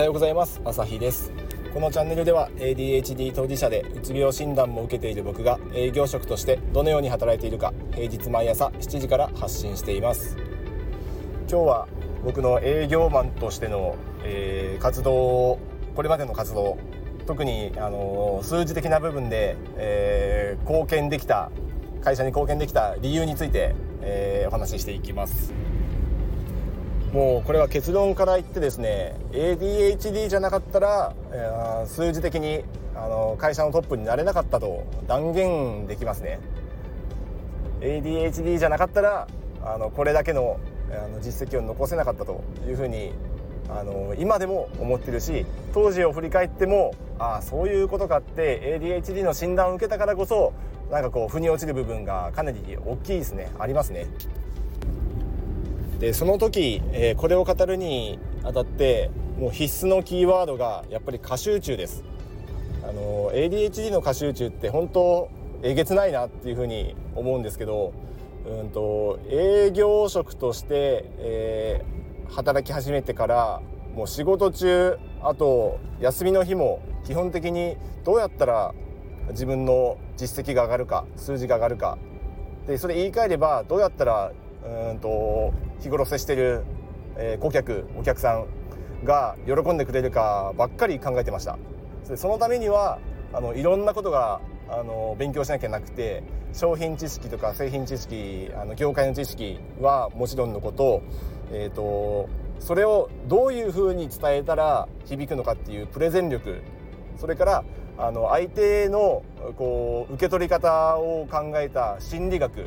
はようございます。朝日です。このチャンネルでは ADHD 当事者でうつ病診断も受けている僕が営業職としてどのように働いているか平日毎朝7時から発信しています。今日は僕の営業マンとしての、えー、活動これまでの活動特に、あのー、数字的な部分で、えー、貢献できた会社に貢献できた理由について、えお話ししていきます。もうこれは結論から言ってですね ADHD じゃなかったら、え、数字的にあの会社のトップになれなかったと断言できますね ADHD じゃなかったらあのこれだけのあの実績を残せなかったというふうにあの今でも思ってるし当時を振り返ってもああそういうことかって ADHD の診断を受けたからこそなんかこう腑に落ちる部分がかなり大きいですねありますね。でその時、えー、これを語るにあたってもう必須のキーワードがやっぱり過集中です。あの ADHD の過集中って本当えげつないなっていうふうに思うんですけど、うんと、営業職として、えー、働き始めてからもう仕事中あと休みの日も基本的にどうやったら自分の実績が上がるか数字が上がるか。でそれ言い換えればどうやったらうんと日頃接してる、えー、顧客お客さんが喜んでくれるかばっかり考えてました。そのためにはあのいろんなことがあの勉強しなきゃなくて商品知識とか製品知識あの業界の知識はもちろんのこと,、えーと、それをどういうふうに伝えたら響くのかっていうプレゼン力それからあの相手のこう受け取り方を考えた心理学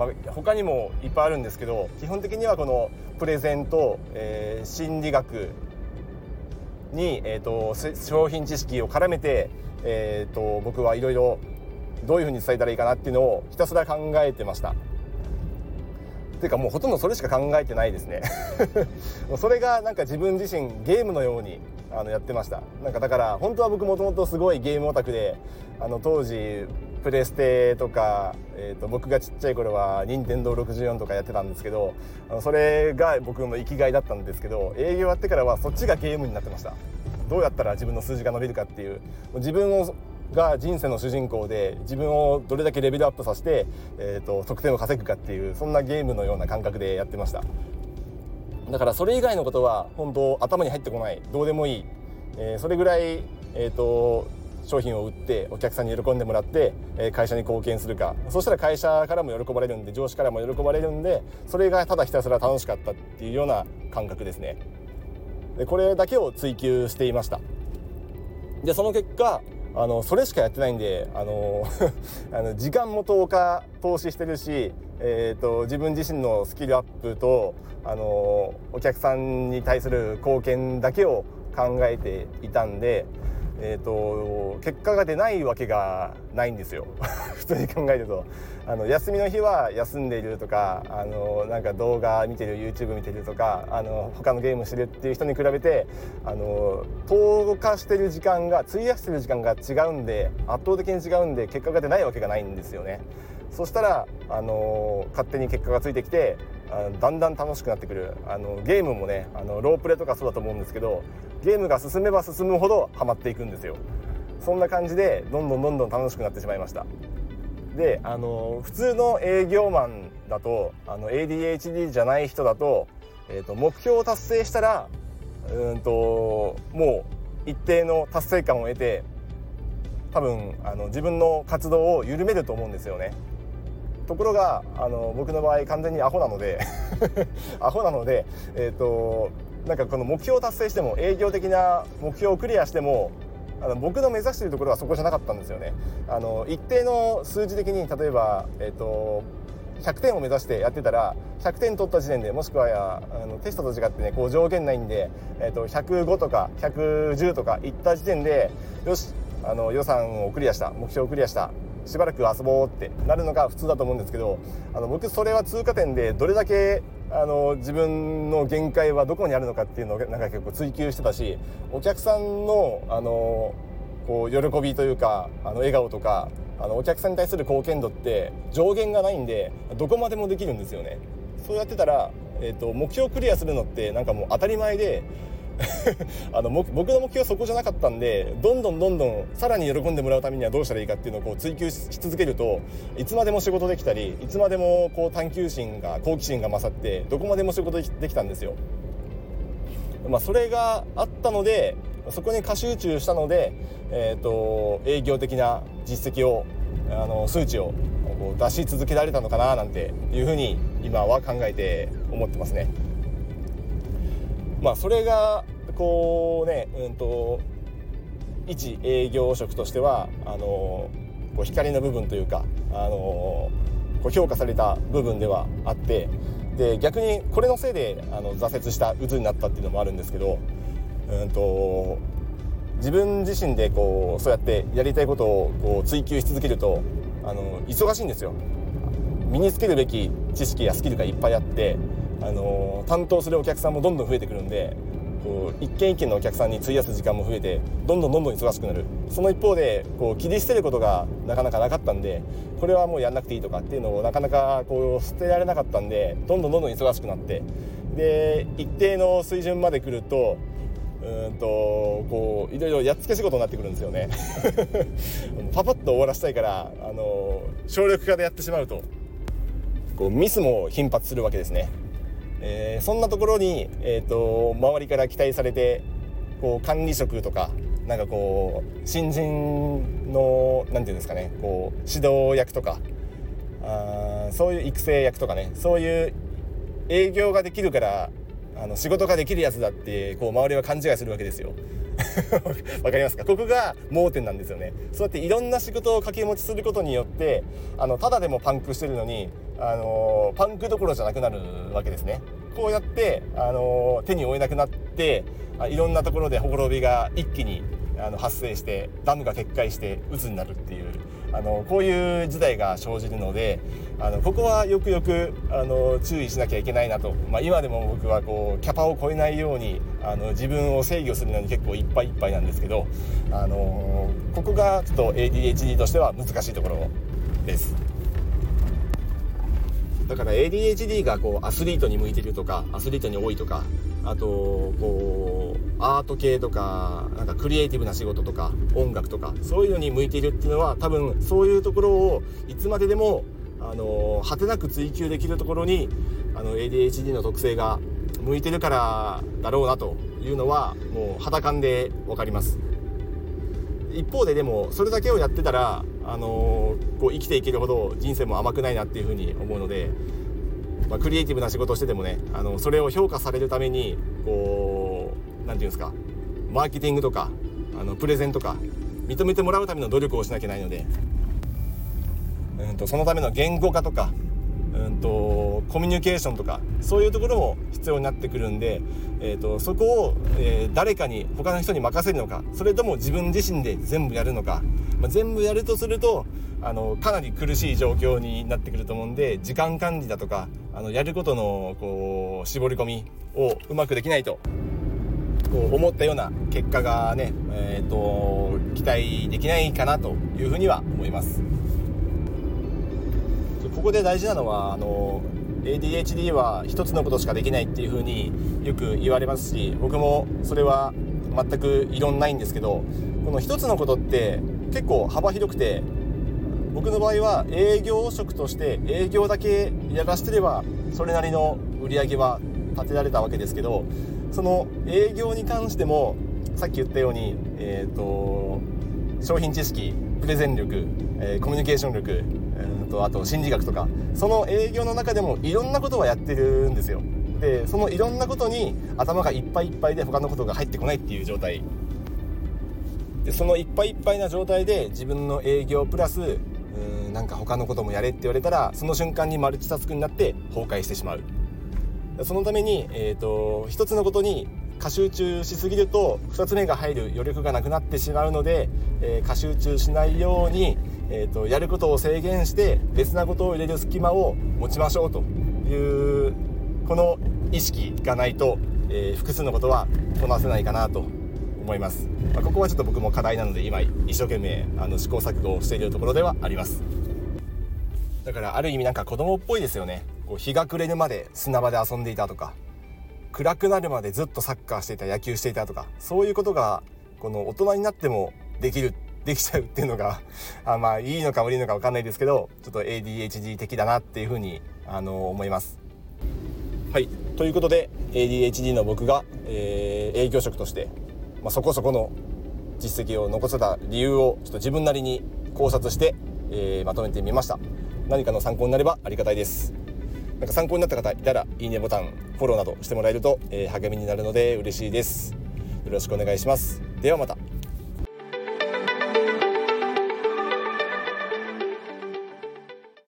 まあ、他にもいっぱいあるんですけど基本的にはこのプレゼント、えー、心理学に、えーと、商品知識を絡めて、えーと、僕はいろいろどういうふうに伝えたらいいかなっていうのをひたすら考えてました。っていうかもうほとんどそれしか考えてないですね それがなんか自分自身ゲームのようにあのやってましたなんかだから本当は僕もともとすごいゲームオタクであの当時プレステとか、えーと、僕がちっちゃい頃は任天堂64とかやってたんですけどそれが僕の生きがいだったんですけど営業やってからはそっちがゲームになってました。どうやったら自分の数字が伸びるかっていう自分をが人生の主人公で自分をどれだけレベルアップさせて、えーと、得点を稼ぐかっていうそんなゲームのような感覚でやってました。だからそれ以外のことは本当頭に入ってこない。どうでもいい、えー、それぐらい、えーと商品を売ってお客さんに喜んでもらって会社に貢献するか。そしたら会社からも喜ばれるんで上司からも喜ばれるんでそれがただひたすら楽しかったっていうような感覚ですね。でこれだけを追求していました。でその結果あのそれしかやってないんであの あの時間も投下投資してるし、えーと、自分自身のスキルアップとあのお客さんに対する貢献だけを考えていたんでえーと、結果が出ないわけがないんですよ 普通に考えるとあの休みの日は休んでいるとかあのなんか動画見てる YouTube 見てるとかあの他のゲームしてるっていう人に比べてあの投下してる時間が費やしてる時間が違うんで圧倒的に違うんで結果が出ないわけがないんですよね。そしたらあの勝手に結果がついてきてあのだんだん楽しくなってくる。あのゲームもねあのロープレとかそうだと思うんですけどゲームが進めば進むほどハマっていくんですよ。そんな感じでどんどんどんどん楽しくなってしまいました。であの普通の営業マンだとあの ADHD じゃない人だと,、えーと、目標を達成したらうんともう一定の達成感を得て多分あの自分の活動を緩めると思うんですよね。ところがあの僕の場合完全にアホなので アホなので、えーと、なんかこの目標を達成しても営業的な目標をクリアしてもあの僕の目指しているところはそこじゃなかったんですよね。あの一定の数字的に例えば、えーと、100点を目指してやってたら100点取った時点でもしくはあのテストと違ってねこう上限ないんで、えーと、と105とか110とかいった時点でよしあの予算をクリアした目標をクリアしたしばらく遊ぼうってなるのが普通だと思うんですけどあの僕それは通過点でどれだけあの自分の限界はどこにあるのかっていうのをなんか結構追求してたしお客さんのあのこう喜びというかあの笑顔とかあのお客さんに対する貢献度って上限がないんでどこまでもできるんですよね。そうやってたら、えーと、目標クリアするのってなんかもう当たり前で あの僕の目標はそこじゃなかったんでどんどんどんどんさらに喜んでもらうためにはどうしたらいいかっていうのをこう追求し続けるといつまでも仕事できたりいつまでもこう探求心が好奇心が勝ってどこまでも仕事できたんですよ。まあ、それがあったのでそこに過集中したので、えーと、営業的な実績をあの数値を出し続けられたのかななんていうふうに今は考えて思ってますね。まあ、それがこうね、うんと、一営業職としてはあのこう光の部分というかあのこう評価された部分ではあってで逆にこれのせいであの挫折した渦になったっていうのもあるんですけど、うんと、自分自身でこうそうやってやりたいことをこう追求し続けるとあの忙しいんですよ。身につけるべき知識やスキルがいっぱいあってあの担当するお客さんもどんどん増えてくるんでこう一軒一軒のお客さんに費やす時間も増えてどんどんどんどん忙しくなる。その一方でこう切り捨てることがなかなかなかったんでこれはもうやんなくていいとかっていうのをなかなかこう捨てられなかったんでどんどんどんどん忙しくなって。で一定の水準まで来るとうんとこういろいろやっつけ仕事になってくるんですよね。パパッと終わらせたいからあの省力化でやってしまうとこうミスも頻発するわけですね。えー、そんなところに、えーと、周りから期待されてこう管理職とかなんかこう新人の何て言うんですかねこう指導役とかあそういう育成役とかねそういう営業ができるからあの仕事ができるやつだってこう周りは勘違いするわけですよ。わかりますか？ここが盲点なんですよねそうやっていろんな仕事を掛け持ちすることによってあのただでもパンクしてるのにあのパンクどころじゃなくなるわけですねこうやって、あの手に負えなくなっていろんなところでほころびが一気にあの発生してダムが決壊して渦になるっていうあのこういう事態が生じるのであのここはよくよくあの注意しなきゃいけないなと、まあ、今でも僕はこうキャパを超えないようにあの自分を制御するのに結構いっぱいいっぱいなんですけど、あのここがちょっと ADHD としては難しいところです。だから ADHD がこうアスリートに向いてるとかアスリートに多いとかあとこうアート系とかなんかクリエイティブな仕事とか音楽とかそういうのに向いているっていうのは多分そういうところをいつまででもあの果てなく追求できるところにあの ADHD の特性が向いてるからだろうなというのはもう肌感で分かります。一方ででもそれだけをやってたらあのこう生きていけるほど人生も甘くないなっていうふうに思うので、まあ、クリエイティブな仕事をしててもねあのそれを評価されるためにこう何て言うんですかマーケティングとかあのプレゼンとか認めてもらうための努力をしなきゃいけないので、うんと、そのための言語化とか、うんと、コミュニケーションとかそういうところも必要になってくるんで、えーと、そこを、えー、誰かに他の人に任せるのかそれとも自分自身で全部やるのか、まあ、全部やるとするとあのかなり苦しい状況になってくると思うんで時間管理だとかあのやることのこう絞り込みをうまくできないとこう思ったような結果がね、えーと、期待できないかなというふうには思います。ここで大事なのはあの ADHD は一つのことしかできないっていうふうによく言われますし僕もそれは全く異論ないんですけどこの一つのことって結構幅広くて僕の場合は営業職として営業だけやらせてればそれなりの売り上げは立てられたわけですけどその営業に関してもさっき言ったように、えーと、商品知識プレゼン力、えー、コミュニケーション力、と、あと心理学とかその営業の中でもいろんなことはやってるんですよ。でそのいろんなことに頭がいっぱいいっぱいで他のことが入ってこないっていう状態。でそのいっぱいいっぱいな状態で自分の営業プラスうんなんか他のこともやれって言われたらその瞬間にマルチタスクになって崩壊してしまう。そのために、えーと、一つのことに過集中しすぎると2つ目が入る余力がなくなってしまうので、えー、過集中しないように、えーと、やることを制限して別なことを入れる隙間を持ちましょうというこの意識がないと、えー、複数のことはこなせないかなと思います、まあ、ここはちょっと僕も課題なので今一生懸命あの試行錯誤をしているところではあります。だからある意味なんか子供っぽいですよね。こう日が暮れるまで砂場で遊んでいたとか暗くなるまでずっとサッカーしていた野球していたとかそういうことがこの大人になってもできるできちゃうっていうのが あまあいいのか悪いのか分かんないですけどちょっと ADHD 的だなっていうふうにあの思います。はい。ということで ADHD の僕が、えー、営業職として、まあ、そこそこの実績を残せた理由をちょっと自分なりに考察して、えー、まとめてみました。何かの参考になればありがたいです。なんか参考になった方いたらいいねボタンフォローなどしてもらえると、えー、励みになるので嬉しいです。よろしくお願いします。ではまた。